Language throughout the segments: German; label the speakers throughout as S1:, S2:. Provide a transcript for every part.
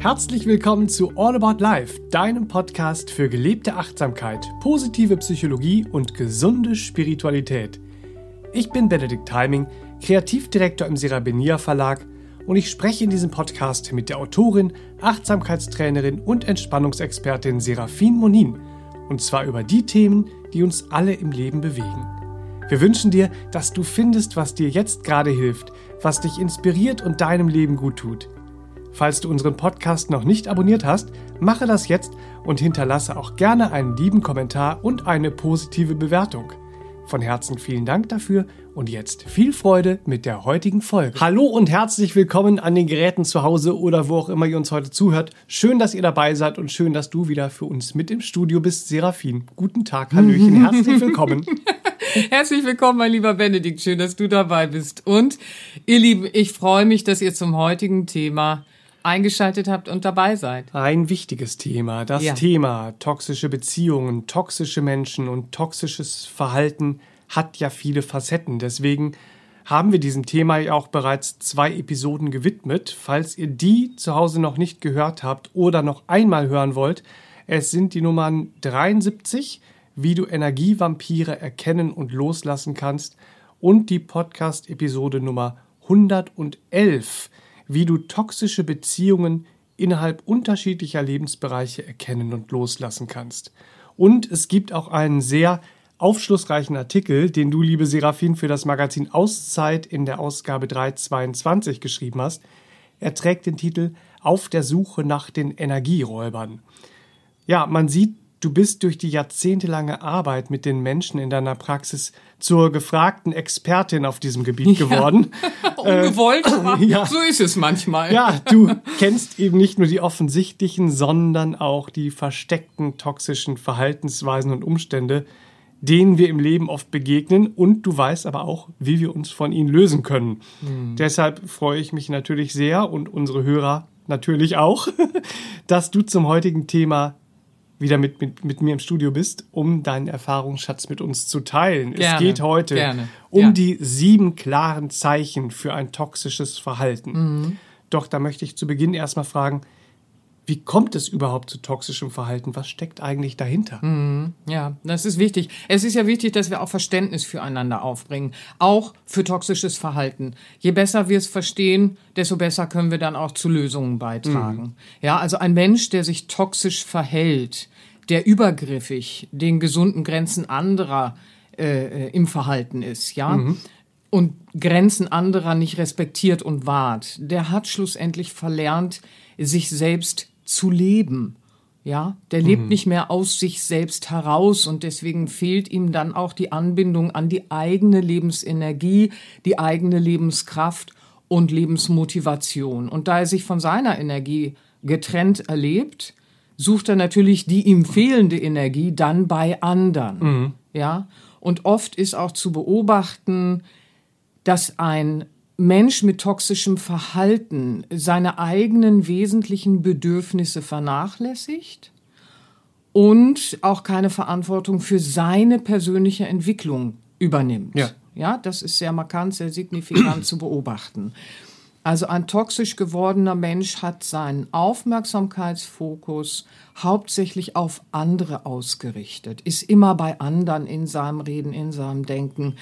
S1: Herzlich willkommen zu All About Life, deinem Podcast für gelebte Achtsamkeit, positive Psychologie und gesunde Spiritualität. Ich bin Benedikt Timing, Kreativdirektor im Serabenia Verlag und ich spreche in diesem Podcast mit der Autorin, Achtsamkeitstrainerin und Entspannungsexpertin Serafin Monin und zwar über die Themen, die uns alle im Leben bewegen. Wir wünschen dir, dass du findest, was dir jetzt gerade hilft, was dich inspiriert und deinem Leben gut tut. Falls du unseren Podcast noch nicht abonniert hast, mache das jetzt und hinterlasse auch gerne einen lieben Kommentar und eine positive Bewertung. Von Herzen vielen Dank dafür und jetzt viel Freude mit der heutigen Folge. Hallo und herzlich willkommen an den Geräten zu Hause oder wo auch immer ihr uns heute zuhört. Schön, dass ihr dabei seid und schön, dass du wieder für uns mit im Studio bist, Serafin. Guten Tag, Hallöchen, herzlich willkommen.
S2: Herzlich willkommen, mein lieber Benedikt. Schön, dass du dabei bist. Und ihr Lieben, ich freue mich, dass ihr zum heutigen Thema eingeschaltet habt und dabei seid.
S1: Ein wichtiges Thema, das ja. Thema toxische Beziehungen, toxische Menschen und toxisches Verhalten hat ja viele Facetten. Deswegen haben wir diesem Thema ja auch bereits zwei Episoden gewidmet. Falls ihr die zu Hause noch nicht gehört habt oder noch einmal hören wollt, es sind die Nummern 73, wie du Energievampire erkennen und loslassen kannst, und die Podcast-Episode Nummer 111, wie du toxische Beziehungen innerhalb unterschiedlicher Lebensbereiche erkennen und loslassen kannst. Und es gibt auch einen sehr aufschlussreichen Artikel, den du, liebe Serafin, für das Magazin Auszeit in der Ausgabe 322 geschrieben hast. Er trägt den Titel Auf der Suche nach den Energieräubern. Ja, man sieht Du bist durch die jahrzehntelange Arbeit mit den Menschen in deiner Praxis zur gefragten Expertin auf diesem Gebiet geworden.
S2: Ja, ungewollt, äh, ja. so ist es manchmal.
S1: Ja, du kennst eben nicht nur die offensichtlichen, sondern auch die versteckten toxischen Verhaltensweisen und Umstände, denen wir im Leben oft begegnen und du weißt aber auch, wie wir uns von ihnen lösen können. Hm. Deshalb freue ich mich natürlich sehr und unsere Hörer natürlich auch, dass du zum heutigen Thema wieder mit, mit, mit mir im Studio bist, um deinen Erfahrungsschatz mit uns zu teilen. Gerne, es geht heute gerne, um ja. die sieben klaren Zeichen für ein toxisches Verhalten. Mhm. Doch da möchte ich zu Beginn erstmal fragen, wie kommt es überhaupt zu toxischem Verhalten? Was steckt eigentlich dahinter?
S2: Mhm, ja, das ist wichtig. Es ist ja wichtig, dass wir auch Verständnis füreinander aufbringen, auch für toxisches Verhalten. Je besser wir es verstehen, desto besser können wir dann auch zu Lösungen beitragen. Mhm. Ja, also ein Mensch, der sich toxisch verhält, der übergriffig den gesunden Grenzen anderer äh, äh im Verhalten ist, ja. Mhm und Grenzen anderer nicht respektiert und wahrt, der hat schlussendlich verlernt, sich selbst zu leben. Ja, der lebt mhm. nicht mehr aus sich selbst heraus und deswegen fehlt ihm dann auch die Anbindung an die eigene Lebensenergie, die eigene Lebenskraft und Lebensmotivation. Und da er sich von seiner Energie getrennt erlebt, sucht er natürlich die ihm fehlende Energie dann bei anderen. Mhm. Ja, und oft ist auch zu beobachten, dass ein Mensch mit toxischem Verhalten seine eigenen wesentlichen Bedürfnisse vernachlässigt und auch keine Verantwortung für seine persönliche Entwicklung übernimmt. Ja, ja das ist sehr markant, sehr signifikant zu beobachten. Also ein toxisch gewordener Mensch hat seinen Aufmerksamkeitsfokus hauptsächlich auf andere ausgerichtet, ist immer bei anderen in seinem Reden, in seinem Denken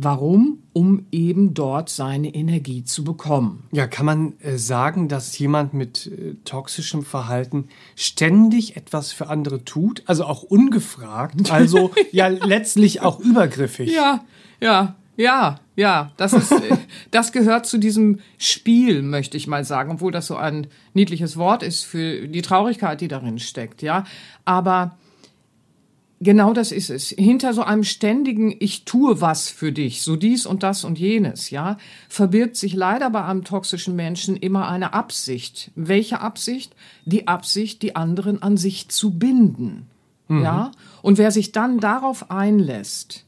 S2: Warum? Um eben dort seine Energie zu bekommen.
S1: Ja, kann man äh, sagen, dass jemand mit äh, toxischem Verhalten ständig etwas für andere tut, also auch ungefragt, also ja letztlich auch übergriffig.
S2: Ja, ja, ja, ja, das ist, äh, das gehört zu diesem Spiel, möchte ich mal sagen, obwohl das so ein niedliches Wort ist für die Traurigkeit, die darin steckt, ja. Aber Genau das ist es. Hinter so einem ständigen Ich tue was für dich, so dies und das und jenes, ja, verbirgt sich leider bei einem toxischen Menschen immer eine Absicht. Welche Absicht? Die Absicht, die anderen an sich zu binden. Mhm. Ja? Und wer sich dann darauf einlässt,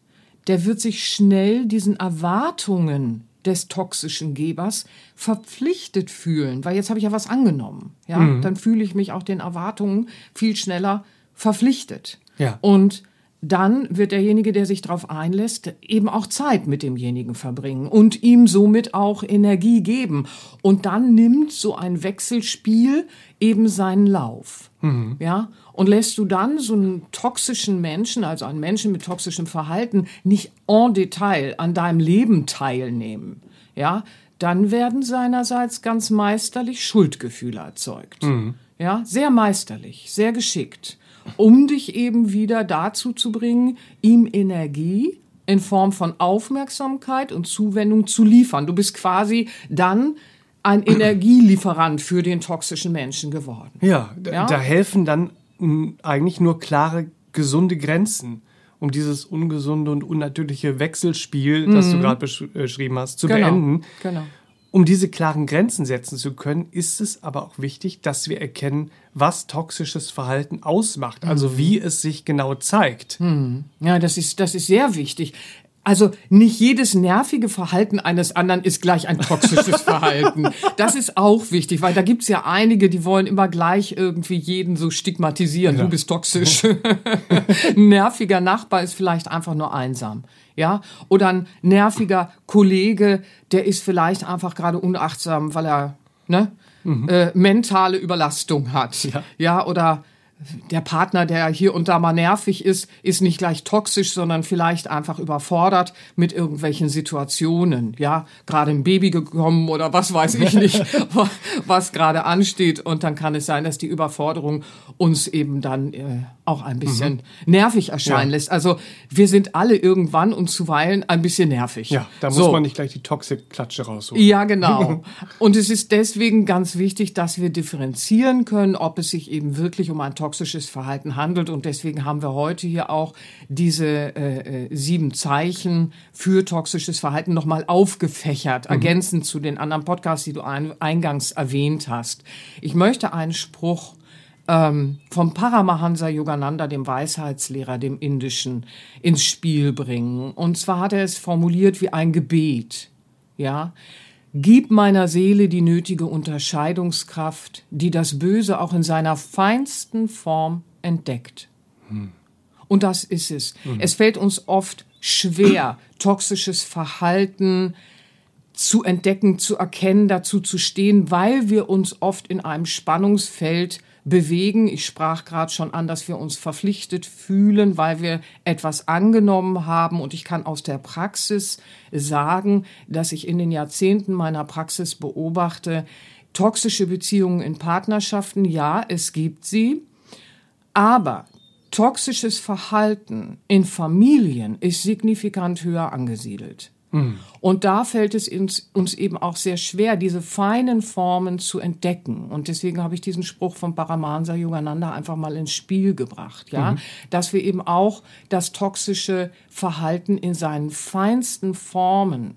S2: der wird sich schnell diesen Erwartungen des toxischen Gebers verpflichtet fühlen, weil jetzt habe ich ja was angenommen, ja? Mhm. Dann fühle ich mich auch den Erwartungen viel schneller verpflichtet. Ja. Und dann wird derjenige, der sich darauf einlässt, eben auch Zeit mit demjenigen verbringen und ihm somit auch Energie geben. Und dann nimmt so ein Wechselspiel eben seinen Lauf. Mhm. Ja, und lässt du dann so einen toxischen Menschen, also einen Menschen mit toxischem Verhalten, nicht en Detail an deinem Leben teilnehmen, ja, dann werden seinerseits ganz meisterlich Schuldgefühle erzeugt. Mhm. Ja, sehr meisterlich, sehr geschickt um dich eben wieder dazu zu bringen, ihm Energie in Form von Aufmerksamkeit und Zuwendung zu liefern. Du bist quasi dann ein Energielieferant für den toxischen Menschen geworden.
S1: Ja, ja? da helfen dann eigentlich nur klare, gesunde Grenzen, um dieses ungesunde und unnatürliche Wechselspiel, das mhm. du gerade beschrieben hast, zu genau. beenden. Genau. Um diese klaren Grenzen setzen zu können, ist es aber auch wichtig, dass wir erkennen, was toxisches Verhalten ausmacht, also mhm. wie es sich genau zeigt.
S2: Mhm. Ja, das ist, das ist sehr wichtig. Also nicht jedes nervige Verhalten eines anderen ist gleich ein toxisches Verhalten. Das ist auch wichtig, weil da gibt's ja einige, die wollen immer gleich irgendwie jeden so stigmatisieren. Ja. Du bist toxisch. ein nerviger Nachbar ist vielleicht einfach nur einsam ja, oder ein nerviger Kollege, der ist vielleicht einfach gerade unachtsam, weil er ne, mhm. äh, mentale Überlastung hat, ja, ja oder der Partner, der hier und da mal nervig ist, ist nicht gleich toxisch, sondern vielleicht einfach überfordert mit irgendwelchen Situationen. Ja, gerade ein Baby gekommen oder was weiß ich nicht, was gerade ansteht. Und dann kann es sein, dass die Überforderung uns eben dann äh, auch ein bisschen mhm. nervig erscheinen ja. lässt. Also wir sind alle irgendwann und zuweilen ein bisschen nervig.
S1: Ja, da muss so. man nicht gleich die Toxik-Klatsche rausholen.
S2: Ja, genau. und es ist deswegen ganz wichtig, dass wir differenzieren können, ob es sich eben wirklich um ein toxisches Verhalten handelt. Und deswegen haben wir heute hier auch diese äh, äh sieben Zeichen für toxisches Verhalten nochmal aufgefächert, mhm. ergänzend zu den anderen Podcasts, die du ein, eingangs erwähnt hast. Ich möchte einen Spruch ähm, vom Paramahansa Yogananda, dem Weisheitslehrer, dem Indischen, ins Spiel bringen. Und zwar hat er es formuliert wie ein Gebet. Ja, Gib meiner Seele die nötige Unterscheidungskraft, die das Böse auch in seiner feinsten Form entdeckt. Hm. Und das ist es. Mhm. Es fällt uns oft schwer, toxisches Verhalten zu entdecken, zu erkennen, dazu zu stehen, weil wir uns oft in einem Spannungsfeld bewegen. Ich sprach gerade schon an, dass wir uns verpflichtet fühlen, weil wir etwas angenommen haben. Und ich kann aus der Praxis sagen, dass ich in den Jahrzehnten meiner Praxis beobachte, toxische Beziehungen in Partnerschaften, ja, es gibt sie. Aber toxisches Verhalten in Familien ist signifikant höher angesiedelt. Mhm. Und da fällt es uns, uns eben auch sehr schwer, diese feinen Formen zu entdecken. Und deswegen habe ich diesen Spruch von Paramahansa Yogananda einfach mal ins Spiel gebracht, ja, mhm. dass wir eben auch das toxische Verhalten in seinen feinsten Formen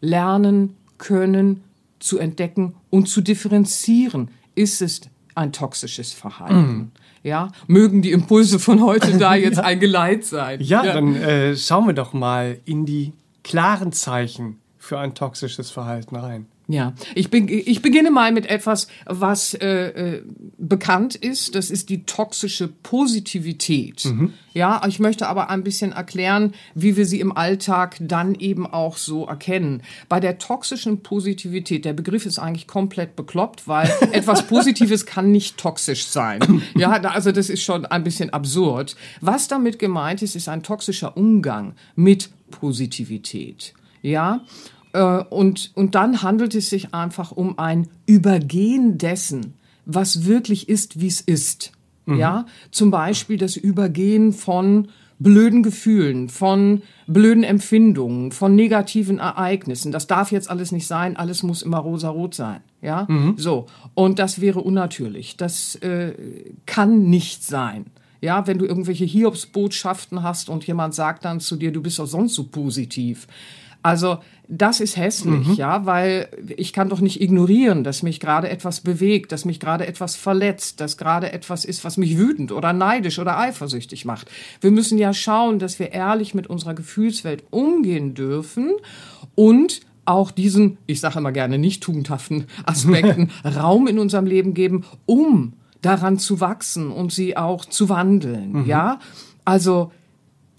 S2: lernen können, zu entdecken und zu differenzieren. Ist es ein toxisches Verhalten? Mhm. Ja, mögen die Impulse von heute da jetzt ja. ein Geleit sein.
S1: Ja, ja. dann äh, schauen wir doch mal in die klaren Zeichen für ein toxisches Verhalten rein.
S2: Ja, ich, be ich beginne mal mit etwas, was äh, äh, bekannt ist. Das ist die toxische Positivität. Mhm. Ja, ich möchte aber ein bisschen erklären, wie wir sie im Alltag dann eben auch so erkennen. Bei der toxischen Positivität, der Begriff ist eigentlich komplett bekloppt, weil etwas Positives kann nicht toxisch sein. Ja, also das ist schon ein bisschen absurd. Was damit gemeint ist, ist ein toxischer Umgang mit Positivität. Ja, äh, und, und dann handelt es sich einfach um ein Übergehen dessen, was wirklich ist, wie es ist. Mhm. Ja, zum Beispiel das Übergehen von blöden Gefühlen, von blöden Empfindungen, von negativen Ereignissen. Das darf jetzt alles nicht sein, alles muss immer rosarot sein. Ja, mhm. so. Und das wäre unnatürlich. Das äh, kann nicht sein. Ja, wenn du irgendwelche Hiobsbotschaften hast und jemand sagt dann zu dir, du bist doch sonst so positiv. Also das ist hässlich, mhm. ja, weil ich kann doch nicht ignorieren, dass mich gerade etwas bewegt, dass mich gerade etwas verletzt, dass gerade etwas ist, was mich wütend oder neidisch oder eifersüchtig macht. Wir müssen ja schauen, dass wir ehrlich mit unserer Gefühlswelt umgehen dürfen und auch diesen, ich sage immer gerne nicht tugendhaften Aspekten Raum in unserem Leben geben, um daran zu wachsen und sie auch zu wandeln, mhm. ja? Also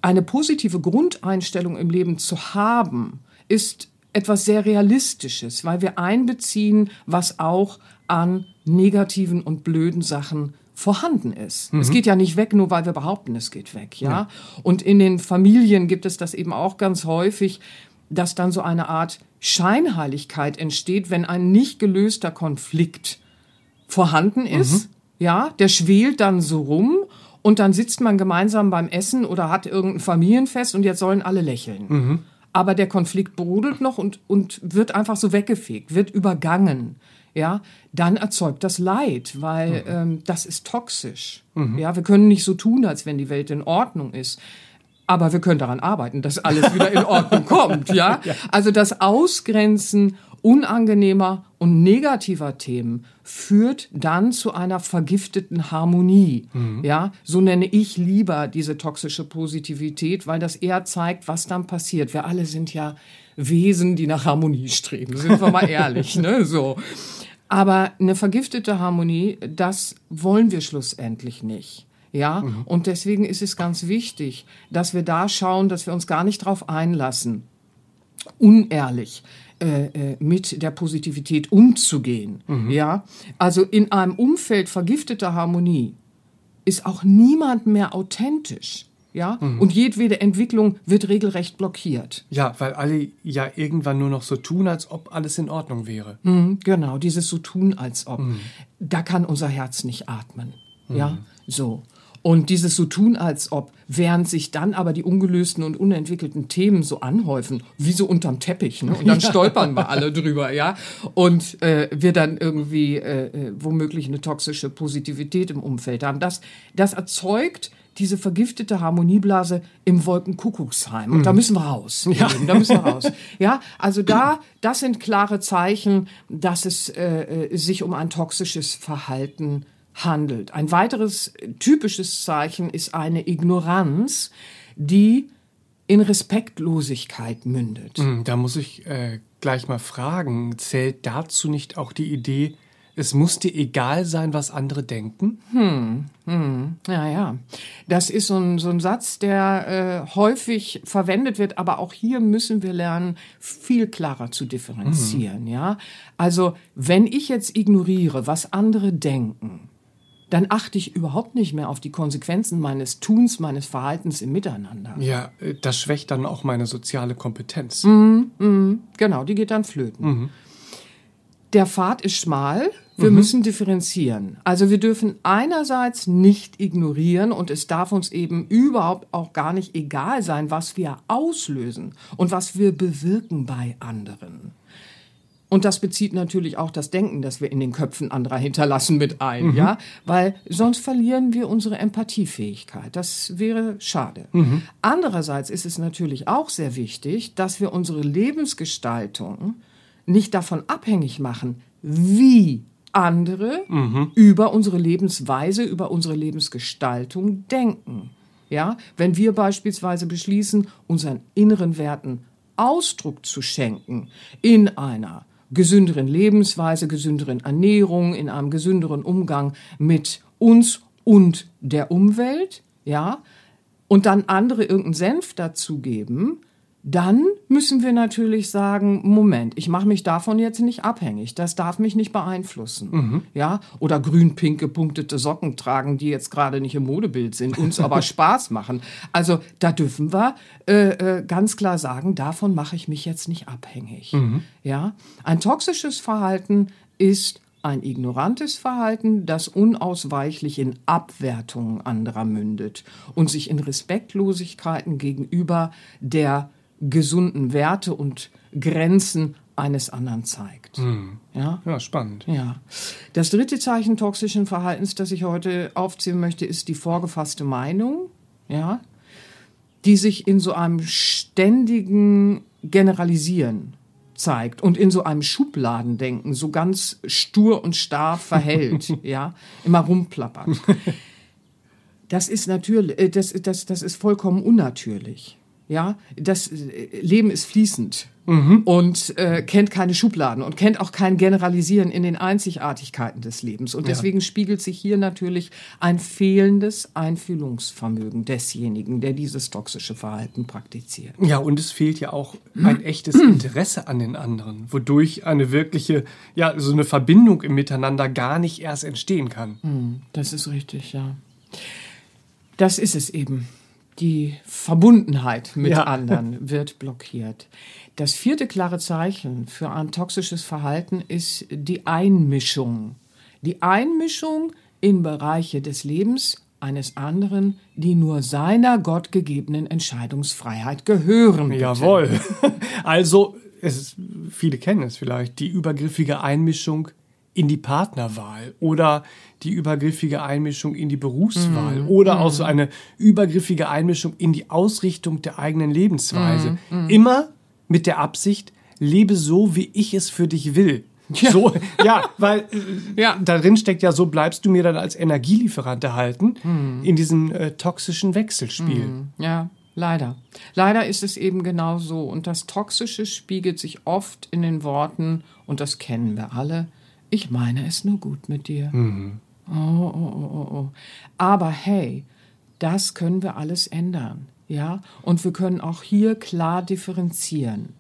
S2: eine positive Grundeinstellung im Leben zu haben, ist etwas sehr Realistisches, weil wir einbeziehen, was auch an negativen und blöden Sachen vorhanden ist. Mhm. Es geht ja nicht weg, nur weil wir behaupten, es geht weg, ja? ja. Und in den Familien gibt es das eben auch ganz häufig, dass dann so eine Art Scheinheiligkeit entsteht, wenn ein nicht gelöster Konflikt vorhanden ist. Mhm. Ja, der schwelt dann so rum und dann sitzt man gemeinsam beim Essen oder hat irgendein Familienfest und jetzt sollen alle lächeln. Mhm. Aber der Konflikt brodelt noch und, und wird einfach so weggefegt, wird übergangen. Ja, dann erzeugt das Leid, weil mhm. ähm, das ist toxisch. Mhm. Ja, wir können nicht so tun, als wenn die Welt in Ordnung ist. Aber wir können daran arbeiten, dass alles wieder in Ordnung kommt, ja? Also das Ausgrenzen unangenehmer und negativer Themen führt dann zu einer vergifteten Harmonie. Mhm. Ja, so nenne ich lieber diese toxische Positivität, weil das eher zeigt, was dann passiert. Wir alle sind ja Wesen, die nach Harmonie streben, sind wir mal ehrlich, ne, so. Aber eine vergiftete Harmonie, das wollen wir schlussendlich nicht. Ja, mhm. und deswegen ist es ganz wichtig, dass wir da schauen, dass wir uns gar nicht drauf einlassen, unehrlich äh, äh, mit der Positivität umzugehen. Mhm. Ja, also in einem Umfeld vergifteter Harmonie ist auch niemand mehr authentisch. Ja, mhm. und jedwede Entwicklung wird regelrecht blockiert.
S1: Ja, weil alle ja irgendwann nur noch so tun, als ob alles in Ordnung wäre.
S2: Mhm, genau, dieses so tun, als ob. Mhm. Da kann unser Herz nicht atmen. Ja, mhm. so. Und dieses so tun, als ob, während sich dann aber die ungelösten und unentwickelten Themen so anhäufen, wie so unterm Teppich, ne? Und dann stolpern wir alle drüber, ja. Und äh, wir dann irgendwie äh, äh, womöglich eine toxische Positivität im Umfeld haben. Das, das erzeugt diese vergiftete Harmonieblase im Wolkenkuckucksheim. Und mhm. da müssen wir raus. Ja. Da müssen wir raus. Ja, also da, das sind klare Zeichen, dass es äh, äh sich um ein toxisches Verhalten handelt handelt. Ein weiteres typisches Zeichen ist eine Ignoranz, die in Respektlosigkeit mündet.
S1: Hm, da muss ich äh, gleich mal fragen, zählt dazu nicht auch die Idee, es muss dir egal sein, was andere denken?
S2: Hm, hm, ja, ja. Das ist so ein, so ein Satz, der äh, häufig verwendet wird, aber auch hier müssen wir lernen, viel klarer zu differenzieren, mhm. ja. Also, wenn ich jetzt ignoriere, was andere denken, dann achte ich überhaupt nicht mehr auf die Konsequenzen meines Tuns, meines Verhaltens im Miteinander.
S1: Ja, äh, das schwächt dann auch meine soziale Kompetenz.
S2: Mhm, mh, genau, die geht dann flöten. Mhm. Der Pfad ist schmal, wir mhm. müssen differenzieren. Also wir dürfen einerseits nicht ignorieren und es darf uns eben überhaupt auch gar nicht egal sein, was wir auslösen und was wir bewirken bei anderen. Und das bezieht natürlich auch das Denken, das wir in den Köpfen anderer hinterlassen mit ein, mhm. ja, weil sonst verlieren wir unsere Empathiefähigkeit. Das wäre schade. Mhm. Andererseits ist es natürlich auch sehr wichtig, dass wir unsere Lebensgestaltung nicht davon abhängig machen, wie andere mhm. über unsere Lebensweise, über unsere Lebensgestaltung denken. Ja, wenn wir beispielsweise beschließen, unseren inneren Werten Ausdruck zu schenken in einer gesünderen Lebensweise, gesünderen Ernährung, in einem gesünderen Umgang mit uns und der Umwelt, ja, und dann andere irgendeinen Senf dazugeben, dann müssen wir natürlich sagen, Moment, ich mache mich davon jetzt nicht abhängig, das darf mich nicht beeinflussen. Mhm. Ja, oder grün-pink gepunktete Socken tragen, die jetzt gerade nicht im Modebild sind, uns aber Spaß machen. Also da dürfen wir äh, äh, ganz klar sagen, davon mache ich mich jetzt nicht abhängig. Mhm. Ja, ein toxisches Verhalten ist ein ignorantes Verhalten, das unausweichlich in Abwertungen anderer mündet und sich in Respektlosigkeiten gegenüber der gesunden Werte und Grenzen eines anderen zeigt.
S1: Hm. Ja? ja, spannend.
S2: Ja. Das dritte Zeichen toxischen Verhaltens, das ich heute aufzählen möchte, ist die vorgefasste Meinung, ja, die sich in so einem ständigen Generalisieren zeigt und in so einem Schubladendenken so ganz stur und starr verhält, ja, immer rumplappert. Das ist natürlich, äh, das, das, das ist vollkommen unnatürlich. Ja, das äh, Leben ist fließend und äh, kennt keine Schubladen und kennt auch kein Generalisieren in den Einzigartigkeiten des Lebens. Und deswegen ja. spiegelt sich hier natürlich ein fehlendes Einfühlungsvermögen desjenigen, der dieses toxische Verhalten praktiziert.
S1: Ja, und es fehlt ja auch ein echtes Interesse an den anderen, wodurch eine wirkliche, ja, so eine Verbindung im Miteinander gar nicht erst entstehen kann.
S2: Hm, das ist richtig, ja. Das ist es eben die Verbundenheit mit ja. anderen wird blockiert. Das vierte klare Zeichen für ein toxisches Verhalten ist die Einmischung. Die Einmischung in Bereiche des Lebens eines anderen, die nur seiner gottgegebenen Entscheidungsfreiheit gehören.
S1: Bitte. Jawohl. Also, es ist, viele kennen es vielleicht, die übergriffige Einmischung in die Partnerwahl oder die übergriffige Einmischung in die Berufswahl mm, oder mm. auch so eine übergriffige Einmischung in die Ausrichtung der eigenen Lebensweise. Mm, Immer mit der Absicht, lebe so, wie ich es für dich will. Ja. So, ja, weil äh, ja. darin steckt ja, so bleibst du mir dann als Energielieferant erhalten in diesem äh, toxischen Wechselspiel.
S2: Ja, leider. Leider ist es eben genau so. Und das Toxische spiegelt sich oft in den Worten, und das kennen wir alle, ich meine es nur gut mit dir. Mhm. Oh, oh, oh, oh, oh. Aber hey, das können wir alles ändern. Ja, und wir können auch hier klar differenzieren.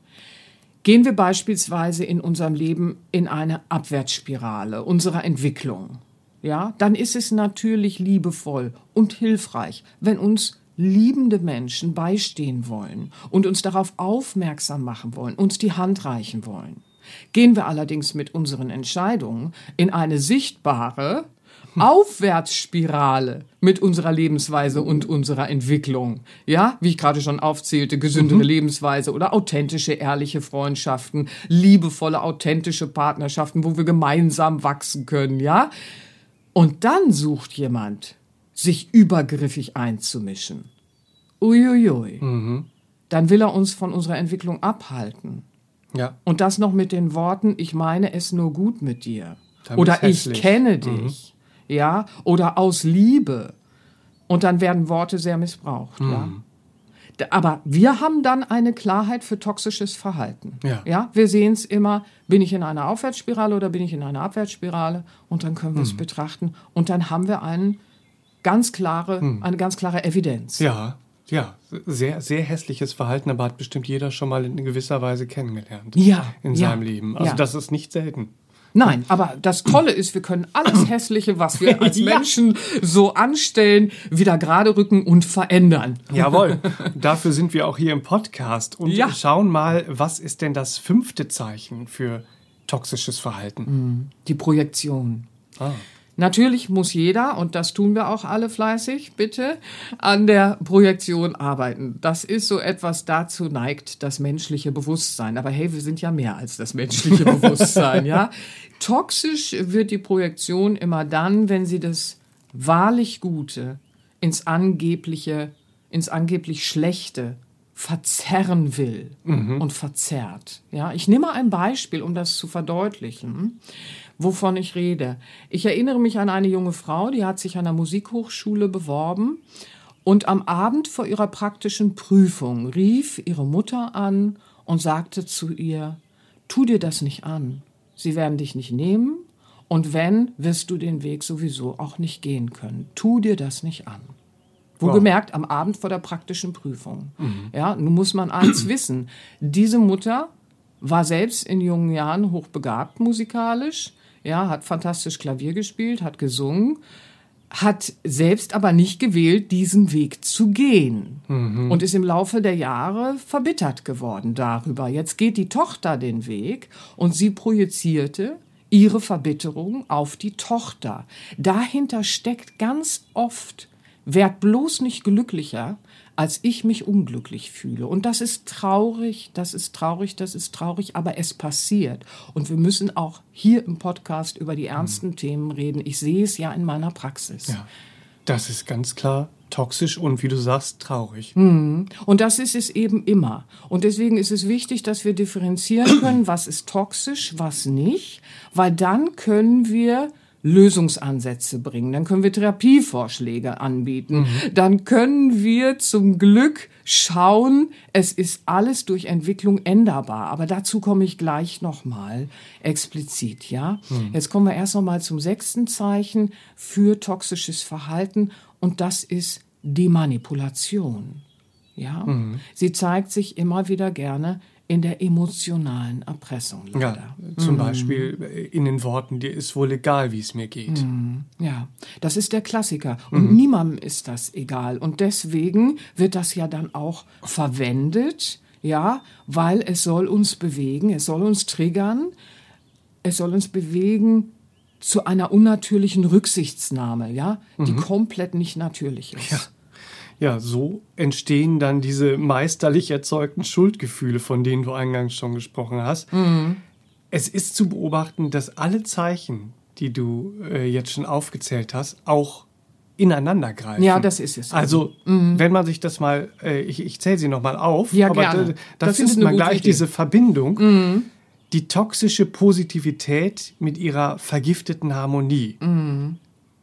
S2: Gehen wir beispielsweise in unserem Leben in eine Abwärtsspirale unserer Entwicklung. Ja, dann ist es natürlich liebevoll und hilfreich, wenn uns liebende Menschen beistehen wollen und uns darauf aufmerksam machen wollen, uns die Hand reichen wollen. Gehen wir allerdings mit unseren Entscheidungen in eine sichtbare Aufwärtsspirale mit unserer Lebensweise und unserer Entwicklung. Ja, wie ich gerade schon aufzählte, gesündere mhm. Lebensweise oder authentische, ehrliche Freundschaften, liebevolle, authentische Partnerschaften, wo wir gemeinsam wachsen können, ja? Und dann sucht jemand, sich übergriffig einzumischen. Uiuiui. Mhm. Dann will er uns von unserer Entwicklung abhalten. Ja. Und das noch mit den Worten, ich meine es nur gut mit dir. Dann oder ich kenne mhm. dich. Mhm. Ja. Oder aus Liebe. Und dann werden Worte sehr missbraucht. Mhm. Ja. Aber wir haben dann eine Klarheit für toxisches Verhalten. Ja. ja? Wir sehen es immer, bin ich in einer Aufwärtsspirale oder bin ich in einer Abwärtsspirale? Und dann können wir es mhm. betrachten. Und dann haben wir einen ganz klare, mhm. eine ganz klare Evidenz.
S1: Ja. Ja, sehr, sehr hässliches Verhalten, aber hat bestimmt jeder schon mal in gewisser Weise kennengelernt.
S2: Ja.
S1: In ja, seinem Leben. Also ja. das ist nicht selten.
S2: Nein, aber das Tolle ist, wir können alles Hässliche, was wir als ja. Menschen so anstellen, wieder gerade rücken und verändern.
S1: Jawohl. Dafür sind wir auch hier im Podcast und ja. schauen mal, was ist denn das fünfte Zeichen für toxisches Verhalten?
S2: Die Projektion. Ah. Natürlich muss jeder, und das tun wir auch alle fleißig, bitte, an der Projektion arbeiten. Das ist so etwas, dazu neigt das menschliche Bewusstsein. Aber hey, wir sind ja mehr als das menschliche Bewusstsein, ja? Toxisch wird die Projektion immer dann, wenn sie das wahrlich Gute ins angebliche, ins angeblich Schlechte verzerren will mhm. und verzerrt. Ja, ich nehme ein Beispiel, um das zu verdeutlichen wovon ich rede. Ich erinnere mich an eine junge Frau, die hat sich an der Musikhochschule beworben und am Abend vor ihrer praktischen Prüfung rief ihre Mutter an und sagte zu ihr, tu dir das nicht an. Sie werden dich nicht nehmen und wenn, wirst du den Weg sowieso auch nicht gehen können. Tu dir das nicht an. Wohlgemerkt am Abend vor der praktischen Prüfung. Mhm. Ja, nun muss man eins wissen. Diese Mutter war selbst in jungen Jahren hochbegabt musikalisch, ja, hat fantastisch Klavier gespielt, hat gesungen, hat selbst aber nicht gewählt, diesen Weg zu gehen mhm. und ist im Laufe der Jahre verbittert geworden darüber. Jetzt geht die Tochter den Weg und sie projizierte ihre Verbitterung auf die Tochter. Dahinter steckt ganz oft, werd bloß nicht glücklicher, als ich mich unglücklich fühle. Und das ist traurig, das ist traurig, das ist traurig, aber es passiert. Und wir müssen auch hier im Podcast über die ernsten mhm. Themen reden. Ich sehe es ja in meiner Praxis. Ja,
S1: das ist ganz klar toxisch und wie du sagst, traurig.
S2: Mhm. Und das ist es eben immer. Und deswegen ist es wichtig, dass wir differenzieren können, was ist toxisch, was nicht, weil dann können wir Lösungsansätze bringen, dann können wir Therapievorschläge anbieten, mhm. dann können wir zum Glück schauen, es ist alles durch Entwicklung änderbar, aber dazu komme ich gleich nochmal explizit, ja. Mhm. Jetzt kommen wir erst nochmal zum sechsten Zeichen für toxisches Verhalten und das ist die Manipulation. Ja, mhm. sie zeigt sich immer wieder gerne in der emotionalen Erpressung.
S1: Leider. Ja, zum mhm. Beispiel in den Worten, dir ist wohl egal, wie es mir geht. Mhm.
S2: Ja, das ist der Klassiker. Und mhm. niemandem ist das egal. Und deswegen wird das ja dann auch verwendet, ja, weil es soll uns bewegen, es soll uns triggern, es soll uns bewegen zu einer unnatürlichen Rücksichtsnahme, ja, die mhm. komplett nicht natürlich ist.
S1: Ja so entstehen dann diese meisterlich erzeugten Schuldgefühle, von denen du eingangs schon gesprochen hast. Mhm. Es ist zu beobachten, dass alle Zeichen, die du äh, jetzt schon aufgezählt hast, auch ineinander greifen.
S2: Ja, das ist es.
S1: Also, mhm. wenn man sich das mal, äh, ich, ich zähle sie nochmal auf, ja, aber gerne. da, da findet man gleich Idee. diese Verbindung. Mhm. Die toxische Positivität mit ihrer vergifteten Harmonie. Mhm.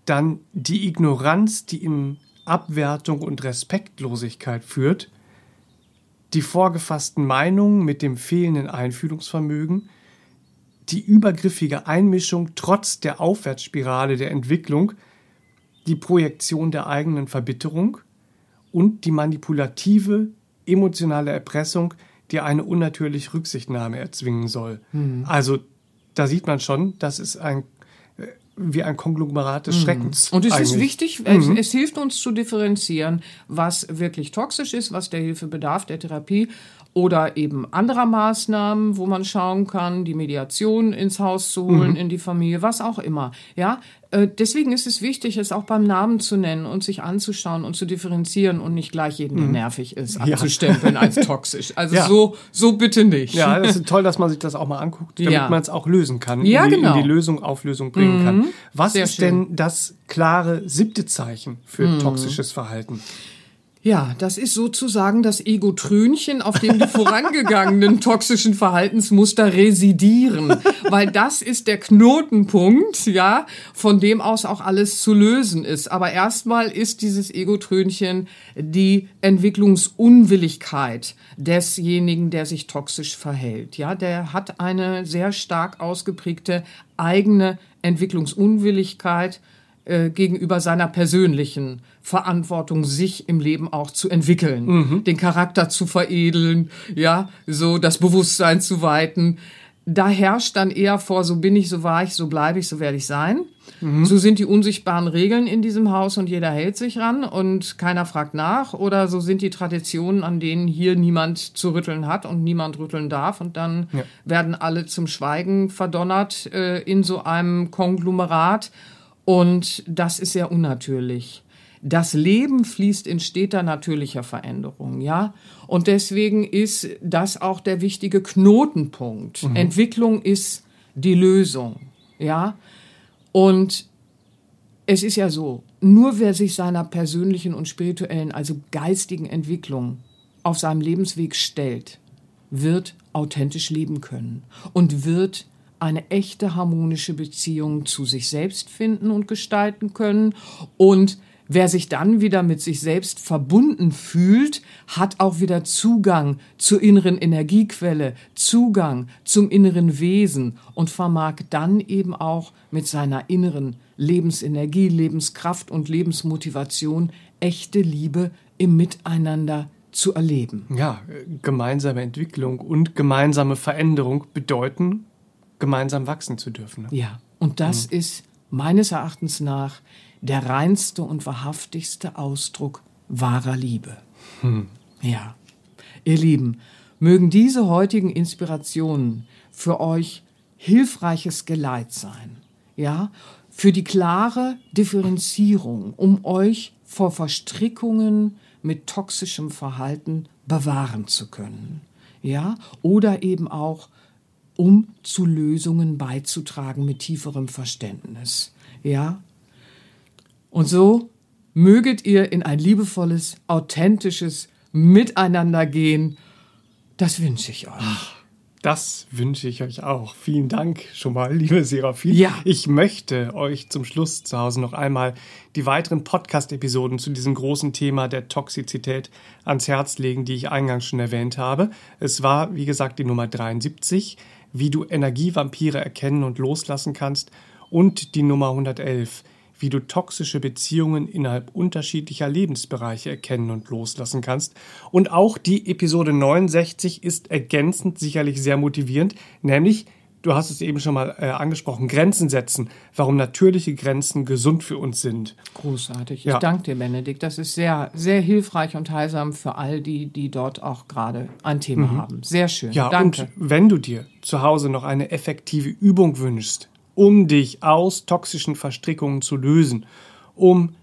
S1: Dann die Ignoranz, die im Abwertung und Respektlosigkeit führt, die vorgefassten Meinungen mit dem fehlenden Einfühlungsvermögen, die übergriffige Einmischung trotz der Aufwärtsspirale der Entwicklung, die Projektion der eigenen Verbitterung und die manipulative, emotionale Erpressung, die eine unnatürliche Rücksichtnahme erzwingen soll. Mhm. Also da sieht man schon, das ist ein wie ein Konglomerat des mhm. Schreckens.
S2: Und es eigentlich. ist wichtig, es, mhm. es, hilft uns zu differenzieren, was wirklich toxisch ist, was der Hilfe bedarf, der Therapie oder eben anderer Maßnahmen, wo man schauen kann, die Mediation ins Haus zu holen, mhm. in die Familie, was auch immer. Ja, äh, deswegen ist es wichtig, es auch beim Namen zu nennen und sich anzuschauen und zu differenzieren und nicht gleich jeden, der mhm. nervig ist, abzustempeln ja. als toxisch. Also ja. so, so bitte nicht.
S1: Ja, es ist toll, dass man sich das auch mal anguckt, damit ja. man es auch lösen kann, ja, in, die, genau. in die Lösung, Auflösung bringen mhm. kann. Was Sehr ist schön. denn das klare siebte Zeichen für mhm. toxisches Verhalten?
S2: Ja, das ist sozusagen das Ego-Trönchen, auf dem die vorangegangenen toxischen Verhaltensmuster residieren. Weil das ist der Knotenpunkt, ja, von dem aus auch alles zu lösen ist. Aber erstmal ist dieses Ego-Trönchen die Entwicklungsunwilligkeit desjenigen, der sich toxisch verhält. Ja, der hat eine sehr stark ausgeprägte eigene Entwicklungsunwilligkeit äh, gegenüber seiner persönlichen Verantwortung, sich im Leben auch zu entwickeln, mhm. den Charakter zu veredeln, ja, so das Bewusstsein zu weiten. Da herrscht dann eher vor, so bin ich, so war ich, so bleibe ich, so werde ich sein. Mhm. So sind die unsichtbaren Regeln in diesem Haus und jeder hält sich ran und keiner fragt nach. Oder so sind die Traditionen, an denen hier niemand zu rütteln hat und niemand rütteln darf. Und dann ja. werden alle zum Schweigen verdonnert äh, in so einem Konglomerat. Und das ist sehr unnatürlich. Das Leben fließt in steter natürlicher Veränderung, ja. Und deswegen ist das auch der wichtige Knotenpunkt. Mhm. Entwicklung ist die Lösung, ja. Und es ist ja so, nur wer sich seiner persönlichen und spirituellen, also geistigen Entwicklung auf seinem Lebensweg stellt, wird authentisch leben können und wird eine echte harmonische Beziehung zu sich selbst finden und gestalten können. Und wer sich dann wieder mit sich selbst verbunden fühlt, hat auch wieder Zugang zur inneren Energiequelle, Zugang zum inneren Wesen und vermag dann eben auch mit seiner inneren Lebensenergie, Lebenskraft und Lebensmotivation echte Liebe im Miteinander zu erleben.
S1: Ja, gemeinsame Entwicklung und gemeinsame Veränderung bedeuten gemeinsam wachsen zu dürfen. Ne?
S2: Ja, und das mhm. ist meines Erachtens nach der reinste und wahrhaftigste Ausdruck wahrer Liebe. Mhm. Ja, ihr Lieben, mögen diese heutigen Inspirationen für euch hilfreiches Geleit sein. Ja, für die klare Differenzierung, um euch vor Verstrickungen mit toxischem Verhalten bewahren zu können. Ja, oder eben auch um zu Lösungen beizutragen mit tieferem Verständnis. Ja? Und so möget ihr in ein liebevolles, authentisches Miteinander gehen. Das wünsche ich euch. Ach,
S1: Das wünsche ich euch auch. Vielen Dank schon mal, liebe Serafin.
S2: Ja.
S1: Ich möchte euch zum Schluss zu Hause noch einmal die weiteren Podcast-Episoden zu diesem großen Thema der Toxizität ans Herz legen, die ich eingangs schon erwähnt habe. Es war, wie gesagt, die Nummer 73, wie du Energievampire erkennen und loslassen kannst und die Nummer 111, wie du toxische Beziehungen innerhalb unterschiedlicher Lebensbereiche erkennen und loslassen kannst. Und auch die Episode 69 ist ergänzend sicherlich sehr motivierend, nämlich Du hast es eben schon mal äh, angesprochen, Grenzen setzen, warum natürliche Grenzen gesund für uns sind.
S2: Großartig. Ja. Ich danke dir, Benedikt. Das ist sehr, sehr hilfreich und heilsam für all die, die dort auch gerade ein Thema mhm. haben. Sehr schön.
S1: Ja,
S2: danke.
S1: und wenn du dir zu Hause noch eine effektive Übung wünschst, um dich aus toxischen Verstrickungen zu lösen, um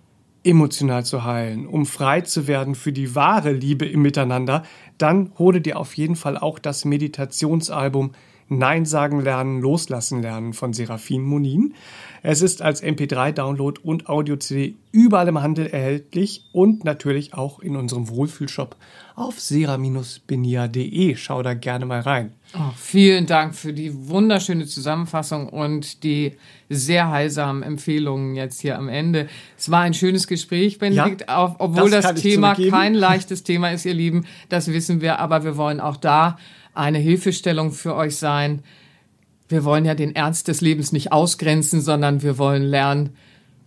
S1: emotional zu heilen, um frei zu werden für die wahre Liebe im Miteinander, dann hole dir auf jeden Fall auch das Meditationsalbum Nein sagen lernen, loslassen lernen von Serafin Monin. Es ist als MP3-Download und Audio-CD überall im Handel erhältlich und natürlich auch in unserem Wohlfühlshop auf sera-benia.de. Schau da gerne mal rein.
S2: Oh, vielen Dank für die wunderschöne Zusammenfassung und die sehr heilsamen Empfehlungen jetzt hier am Ende. Es war ein schönes Gespräch, Benedikt, ja, obwohl das, das Thema kein leichtes Thema ist, ihr Lieben. Das wissen wir, aber wir wollen auch da eine Hilfestellung für euch sein. Wir wollen ja den Ernst des Lebens nicht ausgrenzen, sondern wir wollen lernen,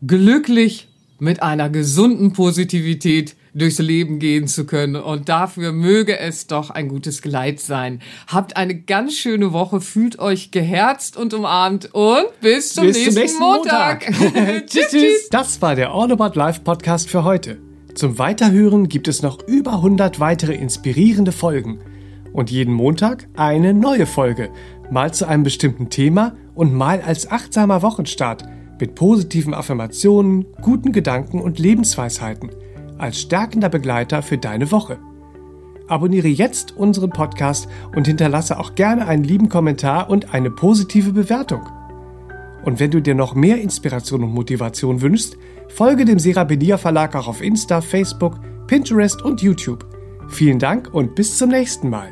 S2: glücklich mit einer gesunden Positivität durchs Leben gehen zu können. Und dafür möge es doch ein gutes Geleit sein. Habt eine ganz schöne Woche, fühlt euch geherzt und umarmt und bis zum, bis nächsten, zum nächsten, Montag.
S1: Montag. tschüss, tschüss. Das war der All About Life Podcast für heute. Zum Weiterhören gibt es noch über 100 weitere inspirierende Folgen und jeden Montag eine neue Folge, mal zu einem bestimmten Thema und mal als achtsamer Wochenstart mit positiven Affirmationen, guten Gedanken und Lebensweisheiten als stärkender Begleiter für deine Woche. Abonniere jetzt unseren Podcast und hinterlasse auch gerne einen lieben Kommentar und eine positive Bewertung. Und wenn du dir noch mehr Inspiration und Motivation wünschst, folge dem Serapedia Verlag auch auf Insta, Facebook, Pinterest und YouTube. Vielen Dank und bis zum nächsten Mal.